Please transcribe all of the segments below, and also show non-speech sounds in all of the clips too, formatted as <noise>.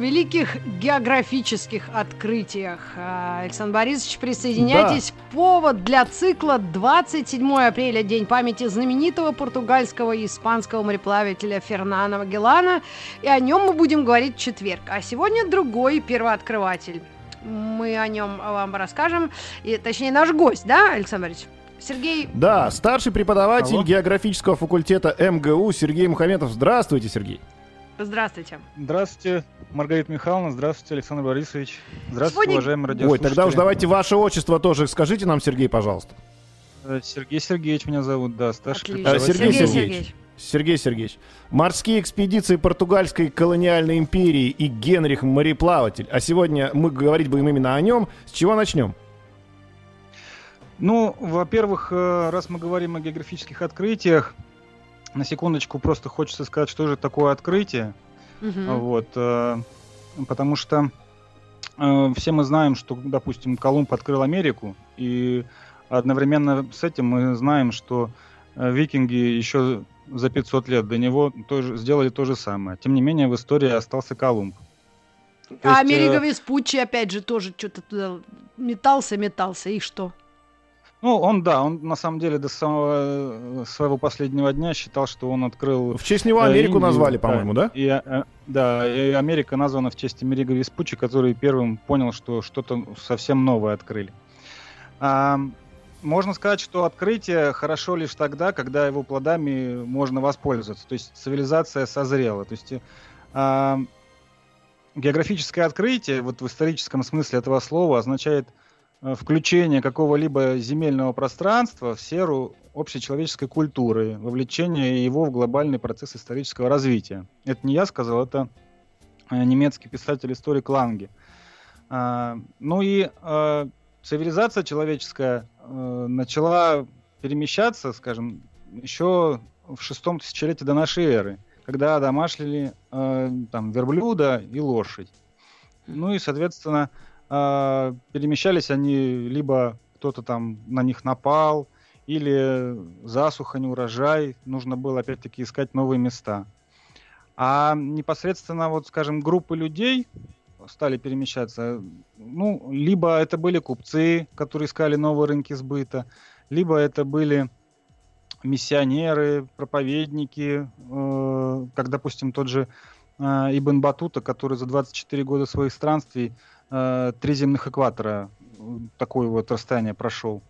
Великих географических открытиях. А, Александр Борисович, присоединяйтесь. Повод для цикла 27 апреля, День памяти знаменитого португальского и испанского мореплавателя Фернана Магеллана. И о нем мы будем говорить в четверг. А сегодня другой первооткрыватель. Мы о нем вам расскажем. И, точнее, наш гость, да, Александр Борисович? Сергей... Да, старший преподаватель Алло. географического факультета МГУ Сергей Мухаметов. Здравствуйте, Сергей. Здравствуйте. Здравствуйте, Маргарита Михайловна, здравствуйте, Александр Борисович. Здравствуйте, Сегодня- уважаемые Ой, радиослушатели. тогда уж давайте ваше отчество тоже скажите нам, Сергей, пожалуйста. Э, Сергей Сергеевич меня зовут, да, старший преподаватель. Сергей Сергей Сергеевич. Сергеевич. Сергей Сергеевич, морские экспедиции португальской колониальной империи и Генрих мореплаватель. А сегодня мы говорить будем именно о нем. С чего начнем? Ну, во-первых, э, раз мы говорим о географических открытиях, на секундочку просто хочется сказать, что же такое открытие. Мгм. Вот, э, потому что э, все мы знаем, что, допустим, Колумб открыл Америку, и одновременно с этим мы знаем, что э, викинги еще за 500 лет до него тоже сделали то же самое. Тем не менее, в истории остался Колумб. То А есть, э, Америго Веспуччи, опять же, тоже что-то туда метался, метался, и что? Ну, он, да, он на самом деле до самого э, своего последнего дня считал, что он открыл... В честь него э, Америку Индию, назвали, по-моему, да? И, э, да, и Америка названа в честь Америго Веспуччи, который первым понял, что что-то совсем новое открыли. А, можно сказать, что открытие хорошо лишь тогда, когда его плодами можно воспользоваться. То есть цивилизация созрела. То есть а, географическое открытие, вот в историческом смысле этого слова, означает э, включение какого-либо земельного пространства в серу общечеловеческой культуры, вовлечение его в глобальный процесс исторического развития. Это не я сказал, это э, немецкий писатель-историк Ланге. А, ну и э, цивилизация человеческая э, начала перемещаться, скажем, еще в шестом тысячелетии до нашей эры, когда домашнили э, там, верблюда и лошадь. Ну и, соответственно, э, перемещались они либо кто-то там на них напал, или засуха, не урожай, нужно было опять-таки искать новые места. А непосредственно, вот, скажем, группы людей стали перемещаться, ну, либо это были купцы, которые искали новые рынки сбыта, либо это были миссионеры, проповедники, э, как, допустим, тот же э, Ибн Батута, который за 24 года своих странствий э, три земных экватора э, такое вот расстояние прошел.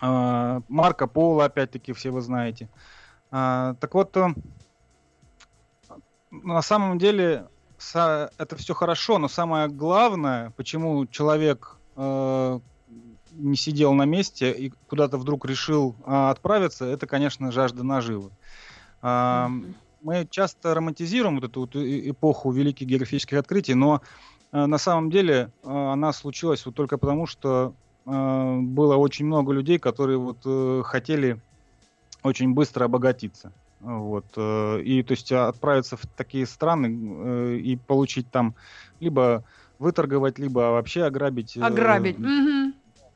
А, Марко Поло, опять-таки, все вы знаете. А, Так вот, э, на самом деле са- это все хорошо, но самое главное, почему человек э, не сидел на месте и куда-то вдруг решил а, отправиться, это, конечно, жажда наживы. Мгм. Мы часто романтизируем вот эту вот э- эпоху великих географических открытий, но э, на самом деле э, она случилась вот только потому, что э, было очень много людей, которые вот э, хотели очень быстро обогатиться. Вот. э, И то есть а, отправиться в такие страны э, и получить там либо выторговать, либо вообще ограбить. э, Ограбить.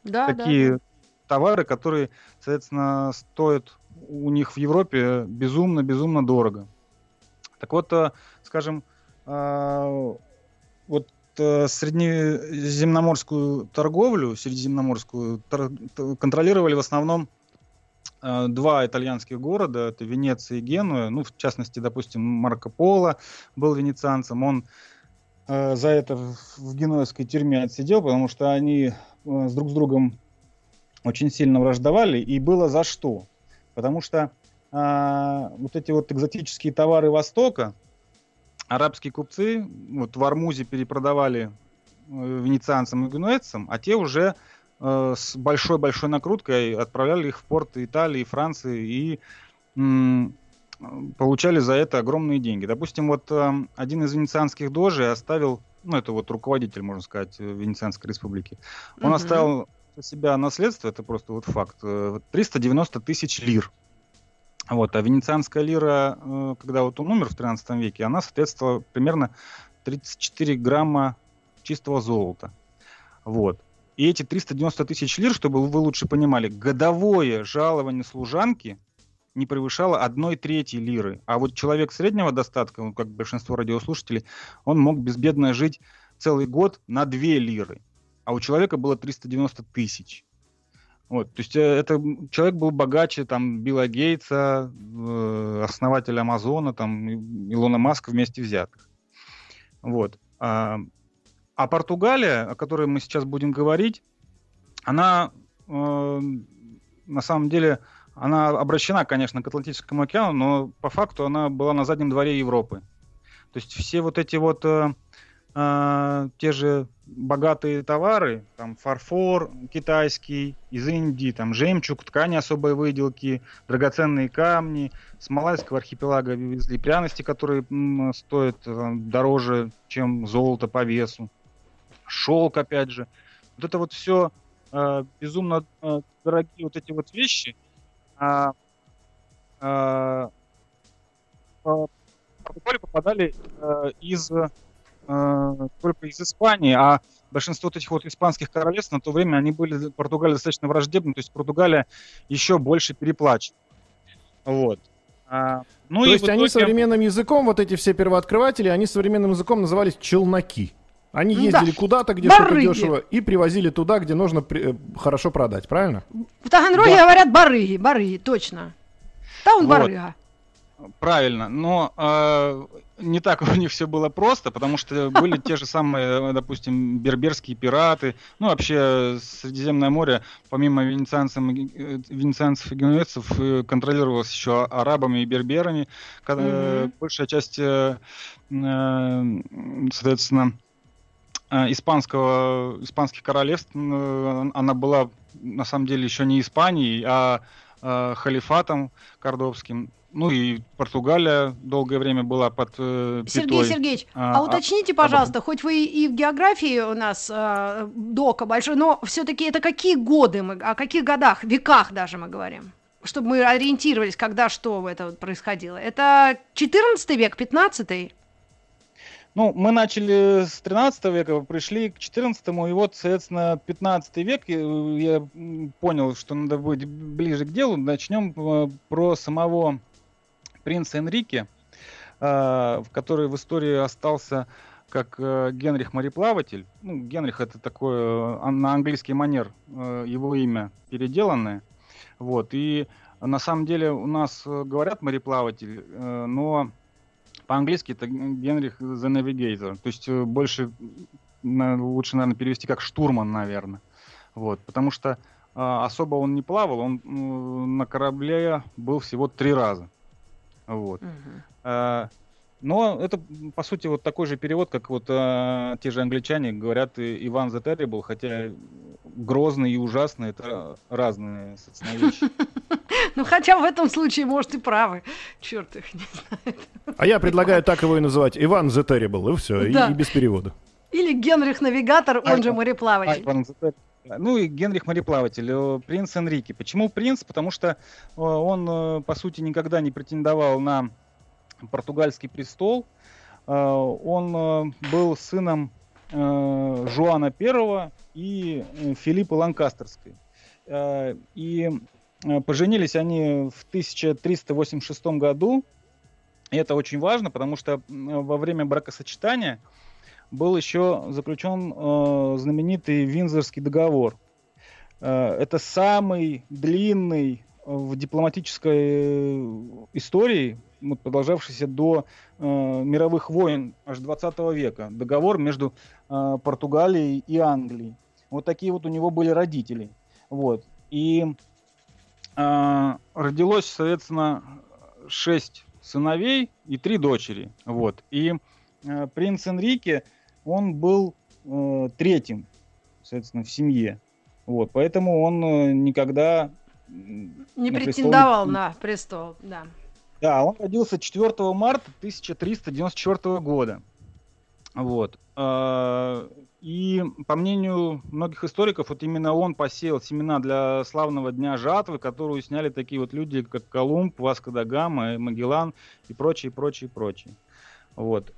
Да, такие да. товары, которые, соответственно, стоят у них в Европе безумно-безумно дорого. Так вот, э, скажем, вот э, среднеземноморскую торговлю, средиземноморскую, тор- контролировали в основном э, два итальянских города, это Венеция и Генуя, ну, в частности, допустим, Марко Поло был венецианцем, он э, за это в, в генуэзской тюрьме отсидел, потому что они э, с друг с другом очень сильно враждовали, и было за что. Потому что а, вот эти вот экзотические товары Востока, арабские купцы вот в Армузе перепродавали э, венецианцам и генуэзцам, а те уже э, с большой-большой накруткой отправляли их в порты Италии, Франции и м, получали за это огромные деньги. Допустим, вот э, один из венецианских дожей оставил, ну это вот руководитель, можно сказать, э, Венецианской республики, он Мгм. оставил у себя наследство, это просто вот факт, э, 390 тысяч лир. Вот, а венецианская лира, э, когда вот он умер в 13 веке, она соответствовала примерно 34 грамма чистого золота. Вот. И эти 390 тысяч лир, чтобы вы лучше понимали, годовое жалование служанки не превышало одной трети лиры. А вот человек среднего достатка, ну, как большинство радиослушателей, он мог безбедно жить целый год на 2 лиры. А у человека было 390 тысяч. Вот, то есть э, это человек был богаче там Билла Гейтса, э, основателя Амазона, там Илона Маска вместе взятых. Вот. А, а Португалия, о которой мы сейчас будем говорить, она э, на самом деле она обращена, конечно, к Атлантическому океану, но по факту она была на заднем дворе Европы. То есть все вот эти вот э, э, те же богатые товары, там фарфор китайский из Индии, там жемчуг, ткани особой выделки, драгоценные камни, с Малайского архипелага везли пряности, которые м, стоят э, дороже, чем золото по весу шелк, опять же. Вот это вот все э, безумно э, дорогие вот эти вот вещи. А, э, в попадали э, из только из Испании, а большинство вот этих вот испанских королевств на то время они были Португалии достаточно враждебны, то есть Португалия еще больше переплачивала. Вот. А, ну то есть итоге... они современным языком, вот эти все первооткрыватели, они современным языком назывались челноки. Они ездили да. куда-то, где что-то дешево, и привозили туда, где нужно при, э, хорошо продать, правильно? В Таганроге да. говорят барыги, барыги, точно. Там он вот. барыга. Правильно, но э, не так у них все было просто, потому что были те же самые, допустим, берберские пираты, ну вообще Средиземное море, помимо венецианцев, э, венецианцев и генуэзцев, э, контролировалось еще арабами и берберами. Mm-hmm. Большая часть, соответственно, Э, испанского, испанских королевств, она была на самом деле еще не Испанией, а э, халифатом кордовским. Ну и Португалия долгое время была под э, Сергей Сергеевич, а, а уточните, пожалуйста, а... хоть вы и в географии у нас э, дока большой, но все-таки это какие годы мы, о каких годах, веках даже мы говорим? Чтобы мы ориентировались, когда что это происходило. Это 14 век, 15 ну, мы начали с 13 века, пришли к 14 и вот, соответственно, 15 век, я понял, что надо быть ближе к делу. Начнем э, про самого принца Энрике, э, который в истории остался как э, Генрих Мореплаватель. Ну, Генрих это такое на английский манер его имя переделанное. Вот. И на самом деле у нас говорят мореплаватель, но по-английски это Генрих the Navigator. То есть э, больше лучше, наверное, перевести как штурман, наверное. Вот, потому что а, особо он не плавал, он на корабле был всего три раза. Вот. Угу. А, но это, по сути, вот такой же перевод, как вот а, те же англичане говорят Иван the Terrible, хотя грозный и ужасный это разные, вещи. <laughs> Ну, хотя в этом случае, может, и правы. Черт их не знает. А я предлагаю так его и называть. Иван the Terrible, и все, и, без перевода. Или Генрих Навигатор, он же мореплаватель. Ну и Генрих мореплаватель, э, принц Энрике. Почему принц? Потому что э, он, э, по сути, никогда не претендовал на португальский престол. Он был сыном Жуана I и Филиппа Ланкастерской. И поженились они в 1386 году. И это очень важно, потому что во время бракосочетания был еще заключен знаменитый Винзорский договор. это самый длинный в дипломатической истории вот, продолжавшийся до э, мировых войн аж 20 века. Договор между э, Португалией и Англией. Вот такие вот у него были родители. Вот. И э, родилось, соответственно, шесть сыновей и три дочери. Вот. И э, принц Энрике, он был э, третьим, соответственно, в семье. Вот. Поэтому он э, никогда не претендовал престол... на престол, да. Да, он родился 4 марта 1394 года. Вот. А, и по мнению многих историков, вот именно он посеял семена для славного дня жатвы, которую сняли такие вот люди, как Колумб, Васко да Гама, Магеллан и прочие, прочие, прочие. Вот.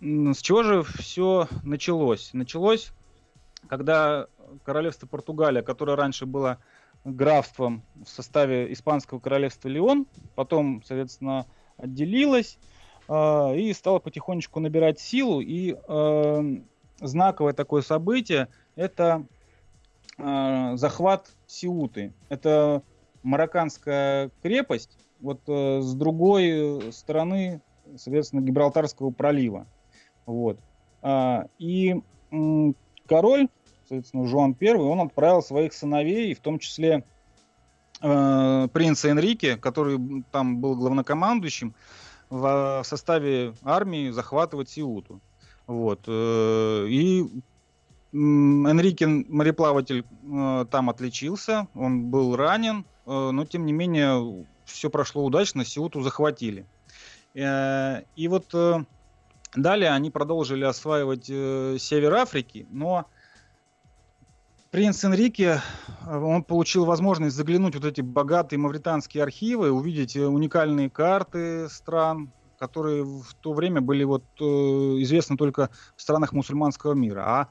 С чего же все началось? Началось, когда королевство Португалия, которое раньше было графством в составе испанского королевства Леон, потом, соответственно, отделилось э, и стало потихонечку набирать силу. И э, знаковое такое событие – это э, захват Сиуты. Это марокканская крепость, вот э, с другой стороны, соответственно, Гибралтарского пролива. Вот. А, и король соответственно, Жуан I, он отправил своих сыновей, в том числе э, принца Энрике, который там был главнокомандующим, в, составе армии захватывать Сиуту. Вот. Э, и Энрике, мореплаватель, э, там отличился, он был ранен, но тем не менее все прошло удачно, Сиуту захватили. И вот далее они продолжили осваивать э, север Африки, но принц Энрике, он получил возможность заглянуть в вот эти богатые мавританские архивы, увидеть э, уникальные карты стран, которые в то время были вот э, известны только в странах мусульманского мира. А,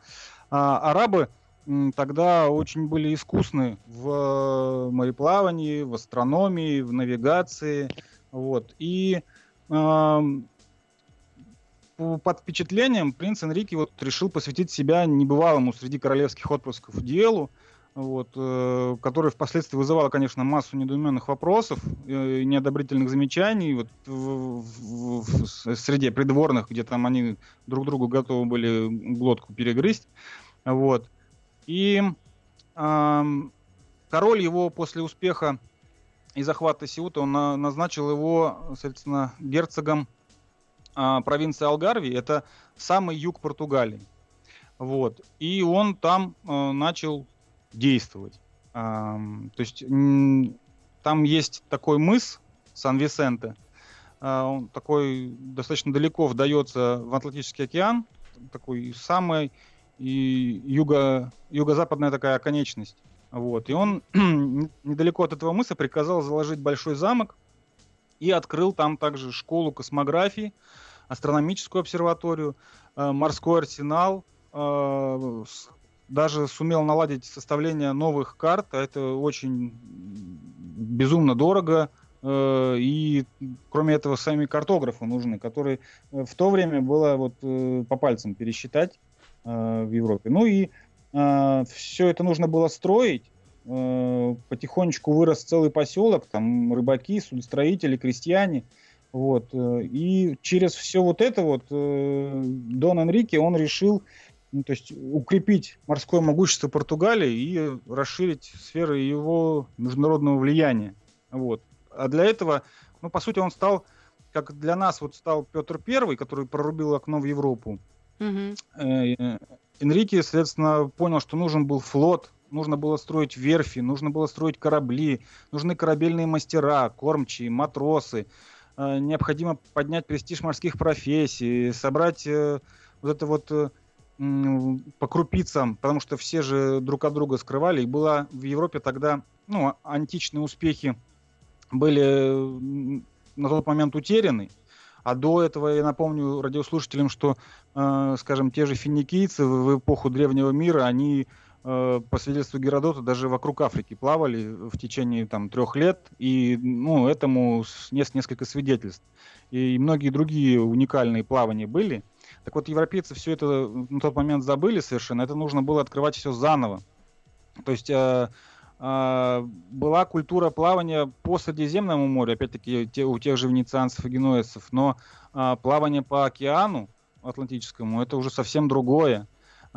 а арабы тогда очень были искусны в э, мореплавании, в астрономии, в навигации. Вот. И э, под впечатлением принц Энрике вот решил посвятить себя небывалому среди королевских отпусков делу, вот, э, которое впоследствии вызывало, конечно, массу недоуменных вопросов э, неодобрительных замечаний вот, в, в, в среде придворных, где там они друг другу готовы были глотку перегрызть. Вот. И э, король его после успеха и захвата Сиута, он на, назначил его, соответственно, герцогом а, провинции Алгарви, это самый юг Португалии. Вот. И он там а, начал действовать. А, то есть м, там есть такой мыс Сан-Висенте, а, он такой достаточно далеко вдается в Атлантический океан, такой самый и юго, юго-западная такая оконечность. Вот. И он <clears throat> недалеко от этого мыса приказал заложить большой замок и открыл там также школу космографии, астрономическую обсерваторию, э, морской арсенал, э, даже сумел наладить составление новых карт, а это очень безумно дорого, э, и кроме этого сами картографы нужны, которые в то время было вот по пальцам пересчитать в Европе. Ну и все это нужно было строить, потихонечку вырос целый поселок, там рыбаки, судостроители, крестьяне – вот. Э, и через все вот это вот э, Дон Энрике, он решил ну, то есть укрепить морское могущество Португалии и расширить сферы его международного влияния. Вот. А для этого, ну, по сути, он стал, как для нас вот стал Петр Первый, который прорубил окно в Европу. Mm-hmm. Энрике, соответственно, понял, что нужен был флот, нужно было строить верфи, нужно было строить корабли, нужны корабельные мастера, кормчие, матросы. Э, необходимо поднять престиж морских профессий, собрать э, вот это вот э, по крупицам, потому что все же друг от друга скрывали. И была в Европе тогда, ну, античные успехи были на тот момент утеряны. А до этого я напомню радиослушателям, что, э, скажем, те же финикийцы в эпоху древнего мира, они по свидетельству Геродота, даже вокруг Африки плавали в течение там, трех лет, и ну, этому есть несколько свидетельств. И многие другие уникальные плавания были. Так вот, европейцы все это на тот момент забыли совершенно, это нужно было открывать все заново. То есть э, э, была культура плавания по Средиземному морю, опять-таки те, у тех же венецианцев и генуэзцев, но э, плавание по океану Атлантическому это уже совсем другое.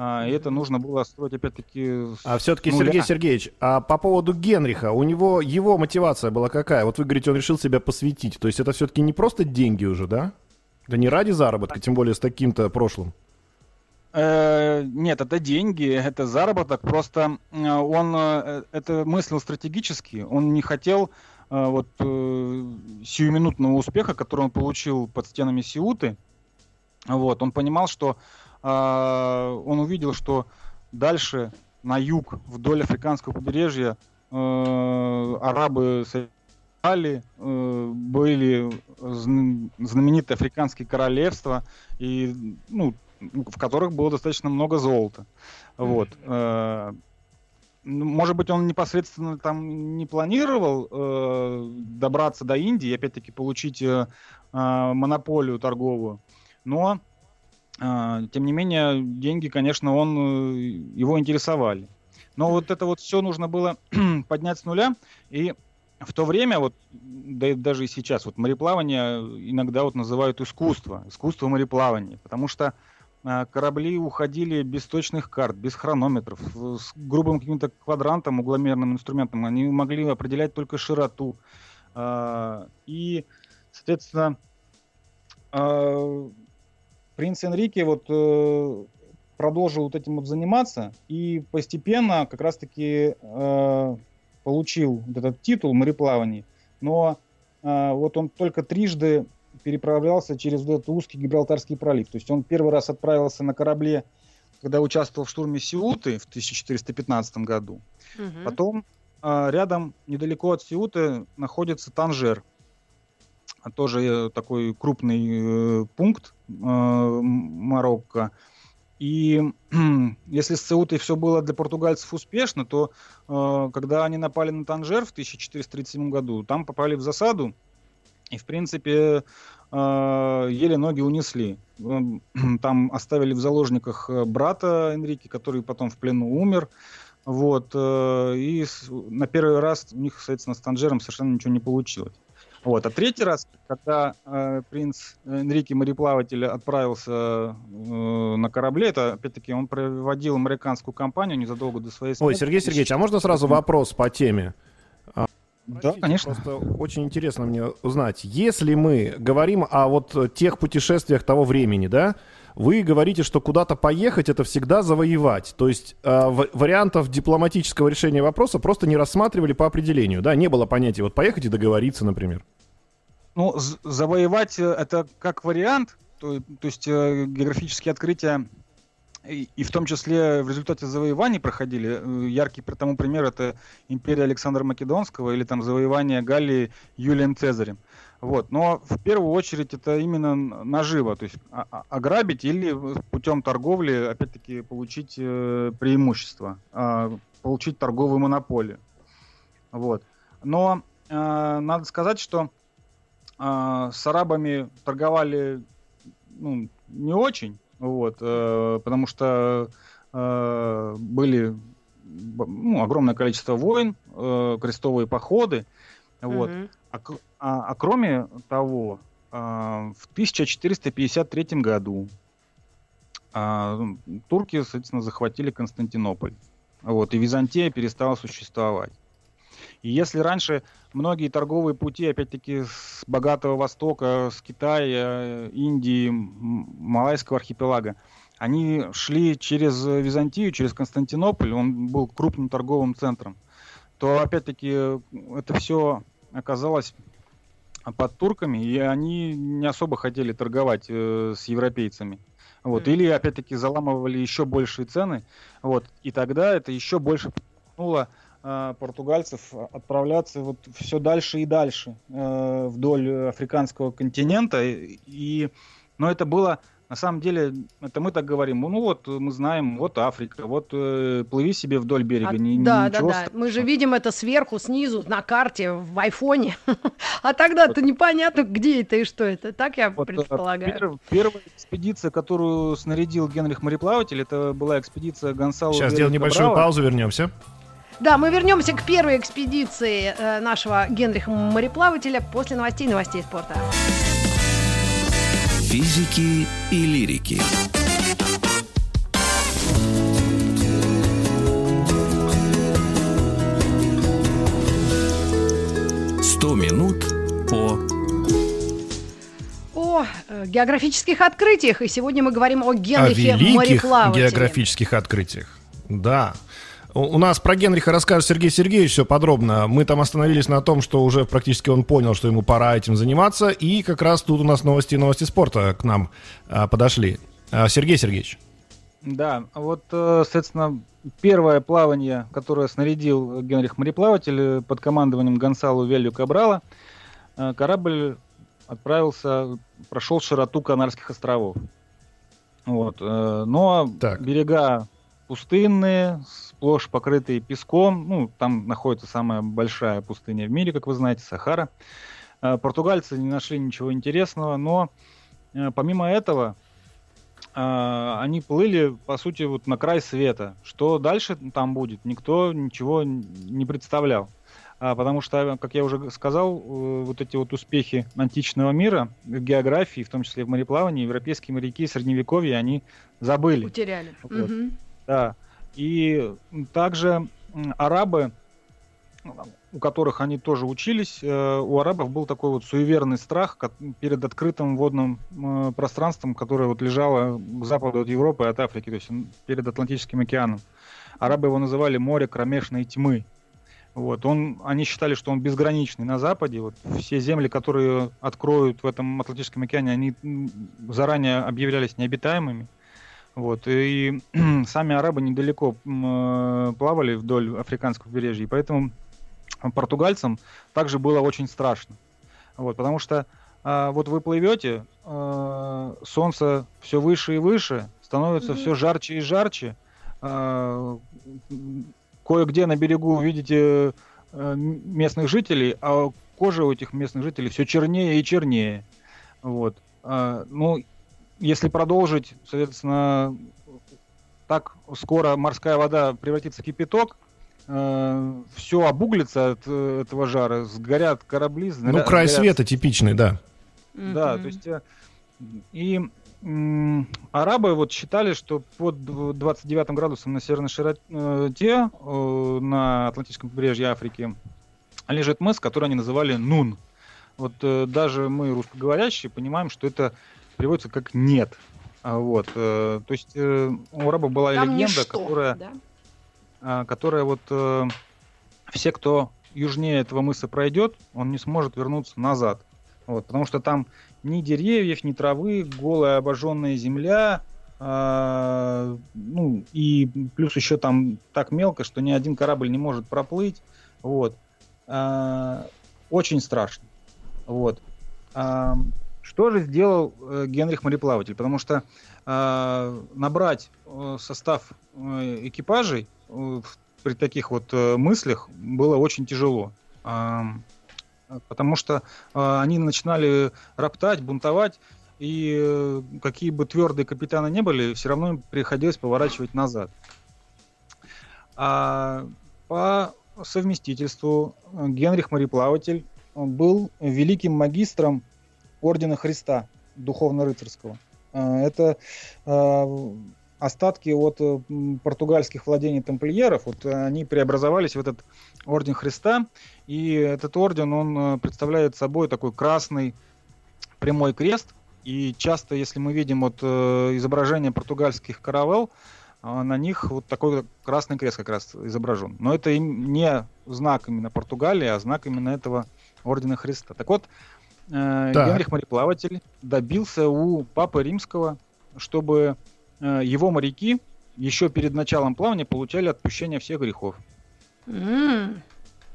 А, и это нужно было строить опять-таки. А все-таки, Сергей Сергеевич, а по поводу Генриха, у него его мотивация была какая? Вот вы говорите, он решил себя посвятить. То есть это все-таки не просто деньги уже, да? Это не ради заработка, тем более с таким-то прошлым. Э, нет, это деньги, это заработок. Просто э, он э, это мыслил стратегически. Он не хотел вот сиюминутного успеха, который он получил под стенами Сиуты. Вот, он понимал, что он увидел, что дальше на юг, вдоль африканского побережья, э, арабы Али э, были знаменитые африканские королевства, и, ну, в которых было достаточно много золота. Вот. Э, ну, может быть, он непосредственно там не планировал э, добраться до Индии, опять-таки получить э, монополию торговую, но тем не менее деньги, конечно, он э, его интересовали. Но вот это вот все нужно было <clears throat> поднять с нуля, и в то время, вот, да и даже и сейчас, вот мореплавание иногда вот называют искусство, искусство мореплавания, потому что э, корабли уходили без точных карт, без хронометров, с грубым каким-то квадрантом, угломерным инструментом, они могли определять только широту. Э, и, соответственно, э, принц Энрике вот э, продолжил вот этим вот заниматься, и постепенно как раз-таки э, получил вот этот титул мореплавания, но э, вот он только трижды переправлялся через вот этот узкий Гибралтарский пролив. То есть он первый раз отправился на корабле, когда участвовал в штурме Сиуты в 1415 году. Угу. Потом э, рядом, недалеко от Сиуты, находится Танжер. Тоже э, такой крупный э, пункт э, Марокко. И <clears throat> если с Цеутой все было для португальцев успешно, то э, когда они напали на Танжер в 1437 году, там попали в засаду и, в принципе, э, еле ноги унесли. Эм, <clears throat> там оставили в заложниках э, брата Энрике, который потом в плену умер. Вот, э, и на первый раз у них, соответственно, с Танжером совершенно ничего не получилось. Вот. А третий раз, когда э, принц Энрике мореплаватель отправился э, на корабле, это опять-таки он проводил американскую кампанию незадолго до своей смерти. Ой, Сергей Сергеевич, а можно сразу вопрос по теме? А, да, конечно. Просто очень интересно мне узнать. Если мы говорим о вот тех путешествиях того времени, да, вы говорите, что куда-то поехать это всегда завоевать. То есть э, вариантов дипломатического решения вопроса просто не рассматривали по определению, да? Не было понятия вот поехать и договориться, например. Ну, завоевать э, это как вариант, то, то есть э, географические открытия и, в том числе в результате завоеваний проходили. Э, яркий тому пример это империя Александра Македонского или там завоевание Галлии Юлием Цезарем. Вот. Но в первую очередь это именно наживо, то есть ограбить или путем торговли, опять-таки, получить э, преимущество, э, получить торговую монополию. Вот. Но э, надо сказать, что с арабами торговали ну, не очень, вот, э, потому что были ну, огромное количество войн, крестовые походы, вот. Mm-hmm. А, а, а кроме того, а, в 1453 году а, турки, соответственно, захватили Константинополь. Вот, и Византия перестала существовать. И если раньше многие торговые пути, опять-таки, с Богатого Востока, с Китая, Индии, Малайского архипелага, они шли через Византию, через Константинополь, он был крупным торговым центром, то, опять-таки, это все оказалось под турками, и они не особо хотели торговать э, с европейцами. Вот. Mm. Или, опять-таки, заламывали еще большие цены. Вот. И тогда это еще больше подтолкнуло э, португальцев отправляться вот все дальше и дальше э, вдоль африканского континента. И, но это было на самом деле, это мы так говорим, ну вот мы знаем, вот Африка, вот э, плыви себе вдоль берега. А, не, да, да, да. Мы же видим это сверху, снизу, на карте, в айфоне. <laughs> а тогда-то непонятно, где это и что это. Так я вот, э, предполагаю. Пер, первая экспедиция, которую снарядил Генрих Мореплаватель, это была экспедиция Гонсало Сейчас сделаем небольшую паузу, вернемся. Да, мы вернемся к первой экспедиции э, нашего Генриха Мореплавателя после новостей новостей спорта физики и лирики. Сто минут по о э, географических открытиях. И сегодня мы говорим о Генрихе о великих географических открытиях. Да. У нас про Генриха расскажет Сергей Сергеевич все подробно. Мы там остановились на том, что уже практически он понял, что ему пора этим заниматься. И как раз тут у нас новости и новости спорта к нам а, подошли. А, Сергей Сергеевич. Да, вот, э, соответственно, первое плавание, которое снарядил Генрих мореплаватель э, под командованием Гонсалу Велью Кабрала, э, корабль отправился, прошел широту Канарских островов. Вот. Но так. берега пустынные, сплошь покрытые песком. Ну, там находится самая большая пустыня в мире, как вы знаете, Сахара. Португальцы не нашли ничего интересного, но помимо этого а, они плыли, по сути, вот на край света. Что дальше там будет, никто ничего не представлял. А, потому что, как я уже сказал, э, вот эти вот успехи античного мира в географии, в том числе в мореплавании, европейские моряки средневековья, они забыли. Утеряли. Вот. Угу. Да. И также арабы у которых они тоже учились, э, у арабов был такой вот суеверный страх перед открытым водным пространством, которое вот лежало к западу от Европы и от Африки, то есть перед Атлантическим океаном. Арабы его называли море кромешной тьмы. Вот. Он, они считали, что он безграничный на Западе. Вот все земли, которые откроют в этом Атлантическом океане, они заранее объявлялись необитаемыми. Вот. И, <clears throat> сами арабы недалеко э, плавали вдоль африканского побережья, и поэтому португальцам также было очень страшно. Вот, потому что а, вот вы плывете, а, солнце все выше и выше, становится mm-hmm. все жарче и жарче. А, кое-где на берегу видите а, местных жителей, а кожа у этих местных жителей все чернее и чернее. Вот. А, ну, если продолжить, соответственно, так скоро морская вода превратится в кипяток, э, все обуглится от э, этого жара, сгорят корабли. Сгорят, ну, край сгорят... света типичный, да. Да, то есть... Э, и м, арабы вот считали, что под 29 градусом на северной широте э, на Атлантическом побережье Африки лежит мыс, который они называли Нун. Вот э, даже мы, русскоговорящие, понимаем, что это переводится как «нет». А вот, э, то есть э, у арабов была Там легенда, ничто, которая... Да? А, которая вот э, все, кто южнее этого мыса пройдет, он не сможет вернуться назад. Вот, потому что там ни деревьев, ни травы, голая обожженная земля, э, ну и плюс еще там так мелко, что ни один корабль не может проплыть. Вот. Э, очень страшно. Вот. Э, что же сделал э, Генрих мореплаватель? Потому что э, набрать э, состав э, экипажей при таких вот э, мыслях было очень тяжело. Потому что а, они начинали роптать, бунтовать, и э, какие бы твердые капитаны не были, все равно им приходилось поворачивать назад. А по совместительству э, Генрих Мореплаватель был великим магистром Ордена Христа Духовно-Рыцарского. Это остатки от э, португальских владений тамплиеров, вот э, они преобразовались в этот орден Христа, и этот орден, он э, представляет собой такой красный прямой крест, и часто, если мы видим вот изображение португальских каравел, на них вот такой красный крест как раз изображен. Но это не знак именно Португалии, а знак именно этого ордена Христа. Так вот, да. Генрих Мореплаватель добился у Папы Римского, чтобы Э, его моряки еще перед началом плавания получали отпущение всех грехов. Mm,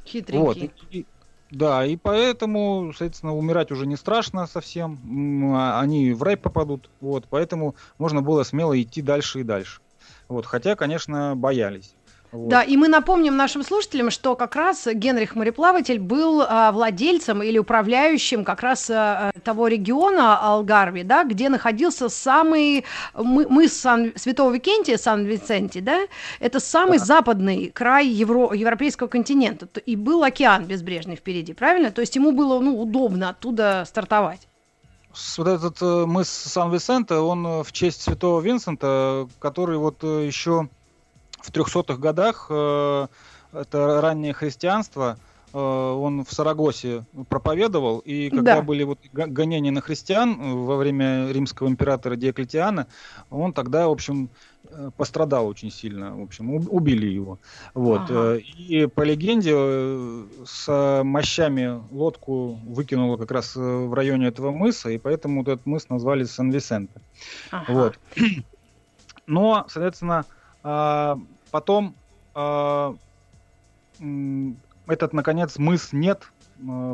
хитренький. Вот. И, да, и поэтому, соответственно, умирать уже не страшно совсем. А, они в рай попадут. Вот, поэтому можно было смело идти дальше и дальше. Вот, хотя, конечно, боялись. Вот. Да, и мы напомним нашим слушателям, что как раз Генрих Мореплаватель был а, владельцем или управляющим как раз а, того региона Алгарви, да, где находился самый мы, мы Сан, Святого Викентия, Сан-Винсенти, да, это самый да. западный край Евро, европейского континента, и был океан безбрежный впереди, правильно? То есть ему было ну, удобно оттуда стартовать. Вот этот э, мыс Сан-Висенте, он э, в честь Святого Винсента, который вот э, еще в 300-х годах, э, это раннее христианство, он в Сарагосе проповедовал, и когда да. были вот гонения на христиан во время римского императора Диоклетиана, он тогда, в общем, Э, пострадал очень сильно, в общем, убили его. Вот. Ага. Э, и по легенде э, с мощами лодку выкинуло как раз в районе этого мыса, и поэтому вот этот мыс назвали Сан-Висенте. Ага. Вот. <clears throat> Но, соответственно, потом этот, наконец, мыс нет,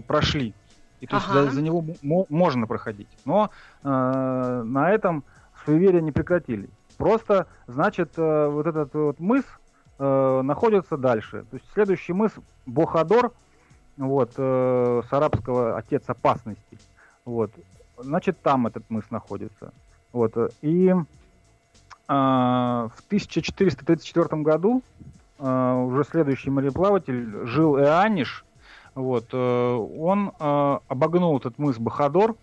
прошли. И то ага. есть за, за него можно проходить. Но на этом суеверия не прекратились. Просто, значит, э, вот этот вот мыс э, находится дальше. То есть следующий мыс Бохадор, вот, э, с арабского отец опасности. Вот. Значит, там этот мыс находится. Вот. И э, в 1434 году э, уже следующий мореплаватель жил Эаниш. Вот, э, он э, обогнул этот мыс Бахадор.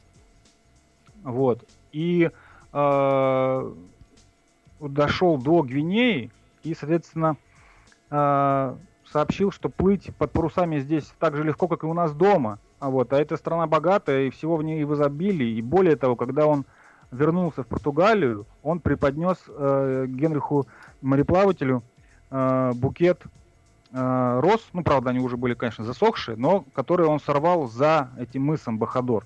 Вот. И э, дошел до Гвинеи и, соответственно, сообщил, что плыть под парусами здесь так же легко, как и у нас дома. А вот, а эта страна богатая, и всего в ней в изобилии. И более того, когда он вернулся в Португалию, он преподнес э, Генриху мореплавателю э, букет э, роз, ну, правда, они уже были, конечно, засохшие, но которые он сорвал за этим мысом Бахадор.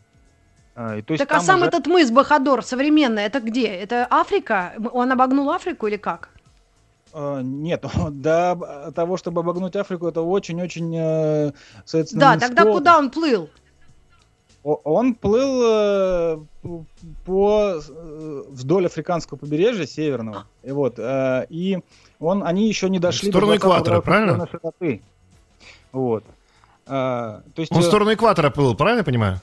А, и, то есть, так а сам уже... этот мыс Бахадор современный, это где? Это Африка? Он обогнул Африку или как? Uh, нет, <laughs> до того, чтобы обогнуть Африку, это очень-очень, uh, соответственно, Да, тогда куда он плыл? Он плыл uh, по вдоль африканского побережья северного, и вот, и он, они еще не дошли в сторону экватора, правильно? Широты. Вот. То есть, он в сторону экватора плыл, правильно я понимаю?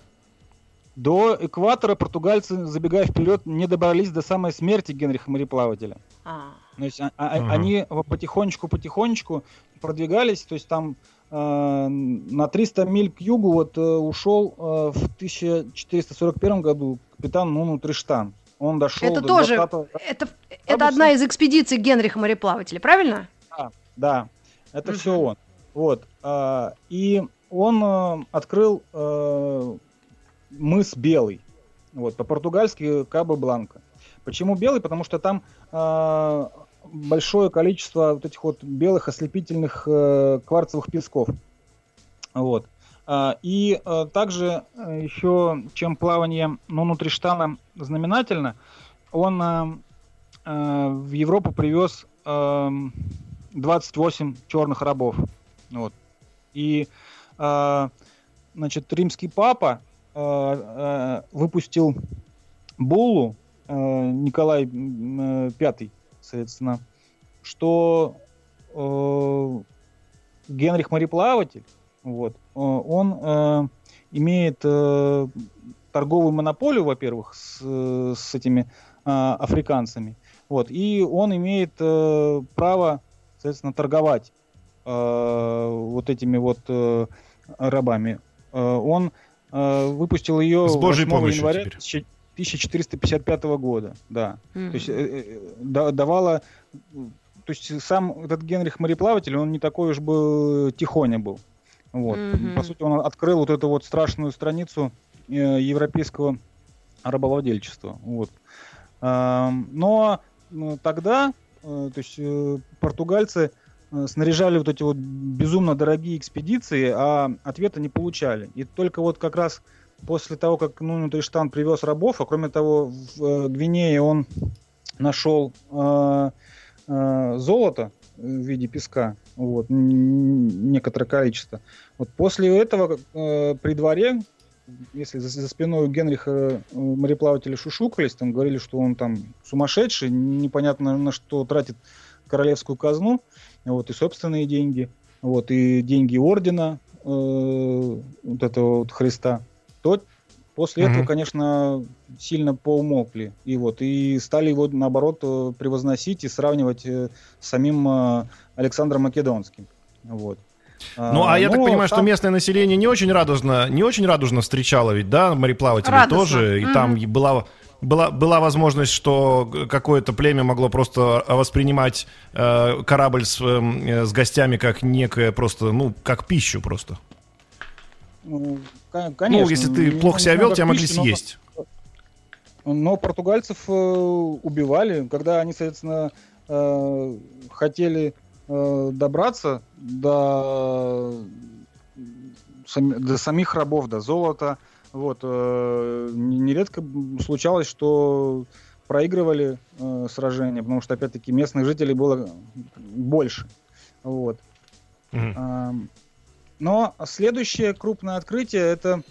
До экватора португальцы, забегая вперед, не добрались до самой смерти Генриха мореплавателя. А. То есть а, а, они потихонечку-потихонечку продвигались, то есть там э, на 300 миль к югу вот э, ушел э, в 1441 году капитан Нуну Триштан. Он дошел это до тоже, 20 это, это одна из экспедиций Генриха мореплавателя, правильно? Да, да, это угу. все он. Вот, э, и он э, открыл э, мыс белый. Вот, по-португальски Кабо Бланка. Почему белый? Потому что там э, большое количество вот этих вот белых ослепительных э, кварцевых песков. Вот. Э, и э, также э, еще, чем плавание ну, внутри штана знаменательно, он э, в Европу привез э, 28 черных рабов. Вот. И значит, римский папа выпустил буллу Николай V, соответственно, что Генрих мореплаватель, вот, он имеет торговую монополию, во-первых, с, с этими африканцами, вот, и он имеет право, соответственно, торговать вот этими вот рабами. Он Э, выпустил ее С Божьей 8 января теперь. 1455 года, да. Mm-hmm. То есть э, э давала, то есть сам этот Генрих мореплаватель, он не такой уж был тихоня был. Вот. Mm-hmm. По сути, он открыл вот эту вот страшную страницу э, европейского рабовладельчества. Вот. Э, но э, тогда, э, то есть э, португальцы Э, снаряжали вот эти вот безумно дорогие экспедиции, а ответа не получали. И только вот как раз после того, как Нуну Триштан привез рабов, а кроме того, в э, Гвинее он нашел э, э, золото в виде песка, вот, некоторое количество. Вот после этого э, при дворе, если за, за спиной у Генриха э, мореплаватели шушукались, там говорили, что он там сумасшедший, непонятно на что тратит королевскую казну, вот, и собственные деньги, вот, и деньги ордена э, вот этого вот Христа, то после mm-hmm. этого, конечно, сильно поумолкли. И вот, и стали его, наоборот, э, превозносить и сравнивать э, с самим э, Александром Македонским. Вот. Ну, а, а я так понимаю, там... что местное население не очень радужно, не очень радужно встречало ведь, да, мореплавателей Радостно. тоже, и mm-hmm. там была была, была возможность, что какое-то племя могло просто воспринимать э, корабль с, э, с гостями как некое просто, ну, как пищу просто. Ну, конечно. Ну, если ты плохо себя вел, тебя могли съесть. Но, но португальцев э, убивали, когда они, соответственно, э, хотели э, добраться до, до самих рабов, до золота. Вот, э, нередко случалось, что проигрывали э, сражения, потому что, опять-таки, местных жителей было больше. Вот. Mm-hmm. Но следующее крупное открытие это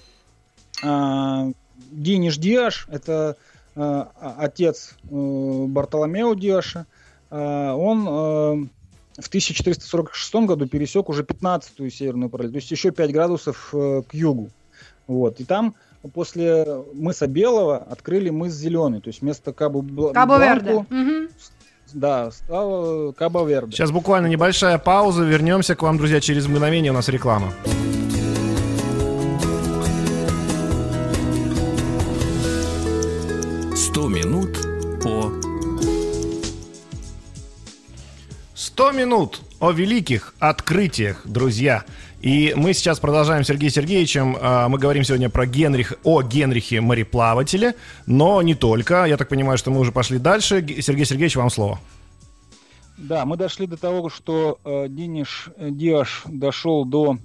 э, Диниш Диаш, это э, отец э, Бартоломео Диаша. Э, он э, в 1446 году пересек уже 15-ю северную параллель, то есть еще 5 градусов э, к югу. Вот. И там после мыса Белого открыли мыс Зеленый, то есть вместо Кабо, Кабо Верде. Угу. Да, стало Кабо Верде. Сейчас буквально небольшая пауза. Вернемся к вам, друзья, через мгновение. У нас реклама. Сто минут по... Сто минут о великих открытиях, друзья. И мы сейчас продолжаем с Сергеем Сергеевичем. А, мы говорим сегодня про Генрих, о Генрихе мореплавателе, но не только. Я так понимаю, что мы уже пошли дальше. Сергей Сергеевич, вам слово. Да, мы дошли до того, что э, Диниш э, Диаш дошел до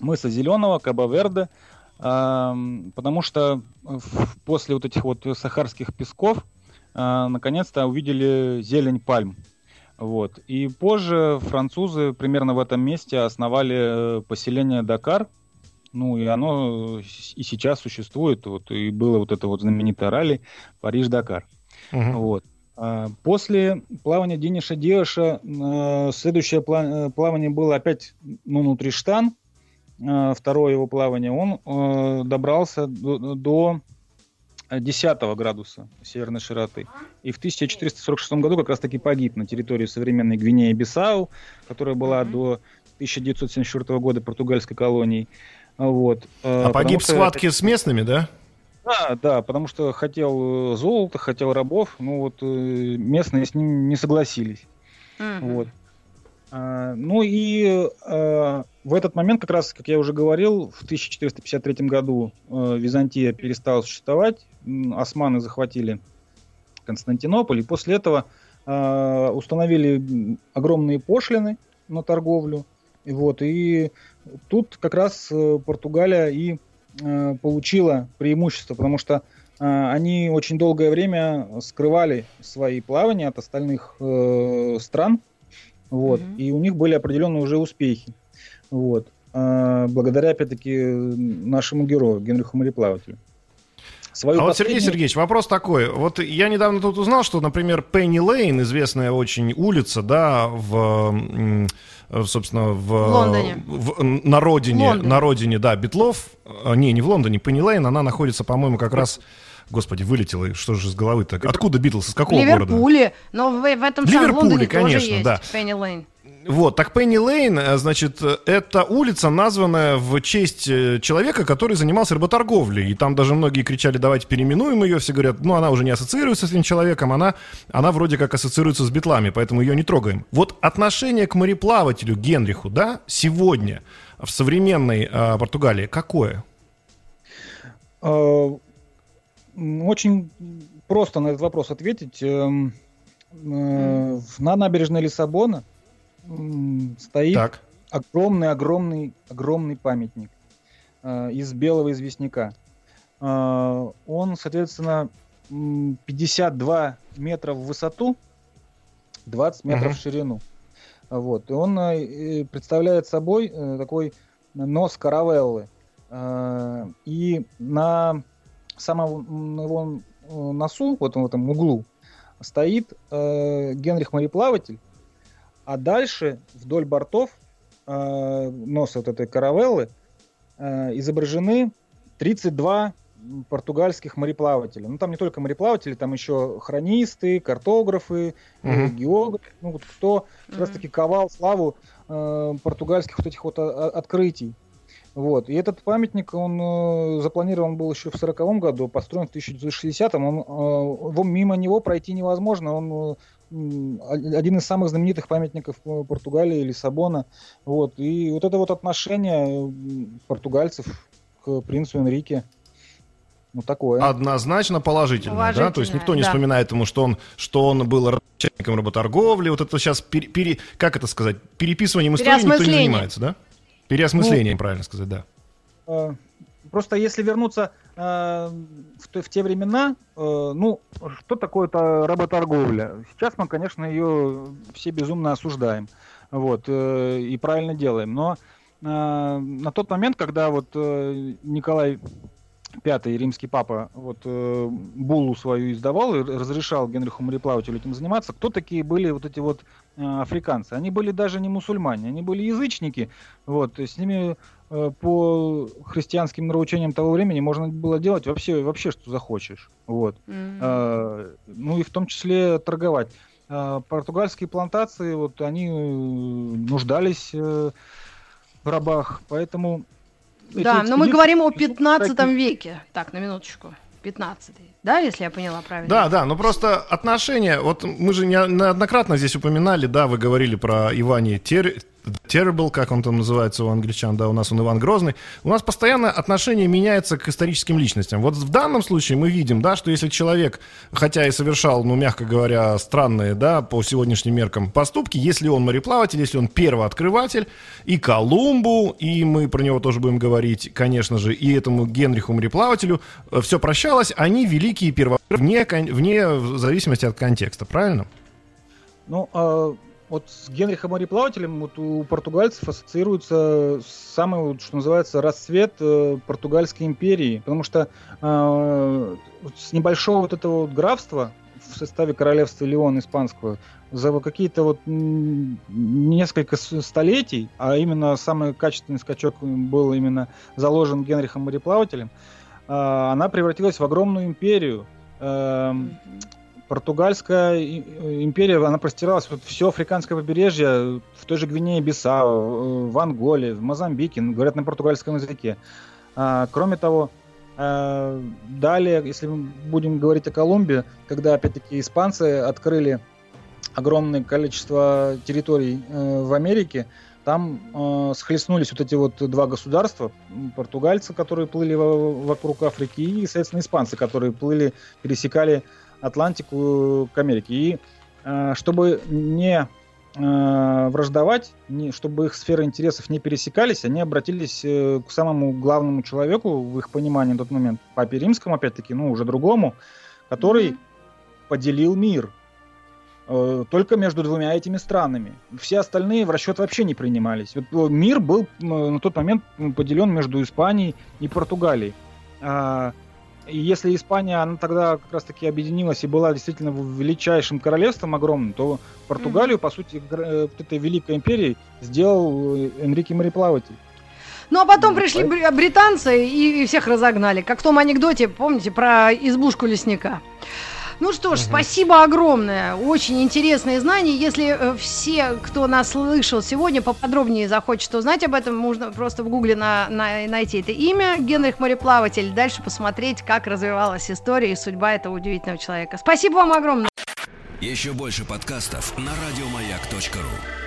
мыса Зеленого, Кабаверде, э, потому что после вот этих вот сахарских песков э, наконец-то увидели зелень пальм. Вот. И позже французы примерно в этом месте основали э, поселение Дакар. Ну и оно и сейчас существует. Вот, и было вот это вот знаменитое ралли Париж-Дакар. Угу. Вот. А после плавания Дениша Диаша э, следующее э, плавание было опять ну, внутри штан. Второе его плавание. Он добрался до 10 градуса северной широты. И в 1446 году как раз-таки погиб на территории современной Гвинеи-Бисау, которая была mm-hmm. до 1974 года португальской колонией. Вот. А погиб что... в схватке с местными, да? Да, да, потому что хотел э, золото, хотел рабов, ну вот э, местные с ним не согласились. Mm-hmm. Вот. А, ну и а, в этот момент, как раз, как я уже говорил, в 1453 году а, Византия перестала существовать, османы захватили Константинополь, и после этого установили огромные пошлины на торговлю. И, вот, и тут как раз э, Португалия и получила преимущество, потому что они очень долгое время скрывали свои плавания от остальных э, стран, вот. Mm-hmm. И у них были определенные уже успехи. Вот. А, благодаря, опять-таки, нашему герою, Генриху мореплавателю. Свою а последнюю... вот, Сергей Сергеевич, вопрос такой. Вот я недавно тут узнал, что, например, Пенни Лейн, известная очень улица, да, в, собственно, в... Лондоне. В, на родине, Лондон. на родине, да, Битлов. А, не, не в Лондоне, Пенни Лейн, она находится, по-моему, как раз Господи, вылетело, что же с головы-то? Откуда Битлз, из какого Ливерпуле, города? Ливерпуле, но в, в этом самом Лондоне конечно, тоже есть да. Пенни Лейн. Вот, так Пенни Лейн, э, значит, это улица, названная в честь э, человека, который занимался рыботорговлей. И там даже многие кричали, давайте переименуем ее. Все говорят, ну, она уже не ассоциируется с этим человеком, она, она вроде как ассоциируется с битлами, поэтому ее не трогаем. Вот отношение к мореплавателю Генриху, да, сегодня в современной э, Португалии какое? А, очень просто на этот вопрос ответить. Эм, э, на набережной Лиссабона стоит огромный, огромный, огромный памятник э, из белого известняка. Э, он, соответственно, 52 метра в высоту, 20 метров uh-huh. в ширину. Вот. И он представляет собой такой нос каравеллы. И на самом его э, носу, вот в этом углу, стоит э, Генрих Мореплаватель, а дальше вдоль бортов э, носа вот этой каравеллы э, изображены 32 португальских мореплавателя. Ну, там не только мореплаватели, там еще хронисты, картографы, mm-hmm. географы, ну, вот кто mm-hmm. как раз-таки ковал славу э, португальских вот этих вот а, открытий. Вот. И этот памятник, он э, запланирован был еще в 40 году, построен в 1960-м. Он, э, мимо него пройти невозможно. Он э, один из самых знаменитых памятников Португалии, Лиссабона. Вот. И вот это вот отношение португальцев к принцу Энрике. Ну, такое. Однозначно положительно, да? То есть никто не да. вспоминает ему, что он, что он был начальником работорговли. Вот это сейчас, пере, пере, как это сказать, переписыванием истории никто не занимается, да? Переосмыслением, ну, правильно сказать, да. Э, просто если вернуться э, в, в те времена, э, ну, что такое-то работорговля? Сейчас мы, конечно, ее все безумно осуждаем. Вот, э, и правильно делаем. Но э, на тот момент, когда вот э, Николай пятый римский папа вот э, буллу свою издавал и разрешал Генриху мореплавателю этим заниматься, кто такие были вот эти вот э, африканцы? Они были даже не мусульмане, они были язычники, вот, с ними по христианским нравоучениям того времени можно было делать вообще, вообще что захочешь, вот, mm-hmm. э, ну и в том числе торговать. Э, португальские плантации, вот, они э, нуждались э, в рабах, поэтому да, но мы говорим о 15 веке. Так, на минуточку. 15 да, если я поняла правильно? Да, да, но просто отношения, вот мы же неоднократно здесь упоминали, да, вы говорили про Иване Тер... Terrible, как он там называется у англичан, да, у нас он Иван Грозный. У нас постоянно отношение меняется к историческим личностям. Вот в данном случае мы видим, да, что если человек, хотя и совершал, ну, мягко говоря, странные, да, по сегодняшним меркам поступки, если он мореплаватель, если он первооткрыватель, и Колумбу, и мы про него тоже будем говорить, конечно же, и этому Генриху мореплавателю, э, все прощалось, они великие первооткрыватели вне, вне зависимости от контекста, правильно? Ну, а вот с Генрихом мореплавателем вот у португальцев ассоциируется самый, вот, что называется, расцвет э, португальской империи, потому что э, с небольшого вот этого вот графства в составе королевства Леон испанского за какие-то вот несколько столетий, а именно самый качественный скачок был именно заложен Генрихом мореплавателем, э, она превратилась в огромную империю. Э, Португальская э, империя, она простиралась вот все африканское побережье, в той же Гвинее Бисау, э, в Анголе, в Мозамбике, говорят на португальском языке. А, кроме того, далее, если мы будем говорить о Колумбии, когда опять-таки испанцы открыли огромное количество территорий э, в Америке, там э, схлестнулись вот эти вот два государства, португальцы, которые плыли вокруг Африки, и, соответственно, испанцы, которые плыли, пересекали Атлантику к Америке. И э, чтобы не э, враждовать, не, чтобы их сферы интересов не пересекались, они обратились э, к самому главному человеку в их понимании на тот момент, папе римскому, опять-таки, ну, уже другому, который mm-hmm. поделил мир только между двумя этими странами. Все остальные в расчет вообще не принимались. Вот мир был на тот момент поделен между Испанией и Португалией. А, и если Испания, она тогда как раз-таки объединилась и была действительно величайшим королевством огромным, то Португалию, mm-hmm. по сути, э, вот этой великой империей сделал э, Энрике Мореплаватель. Ну, а потом пришли британцы и всех разогнали. Как в том анекдоте, помните, про избушку лесника. Ну что ж, угу. спасибо огромное. Очень интересные знания. Если э, все, кто нас слышал сегодня, поподробнее захочет узнать об этом, можно просто в гугле на, на, найти это имя Генрих Мореплаватель. Дальше посмотреть, как развивалась история и судьба этого удивительного человека. Спасибо вам огромное. Еще больше подкастов на радиомаяк.ру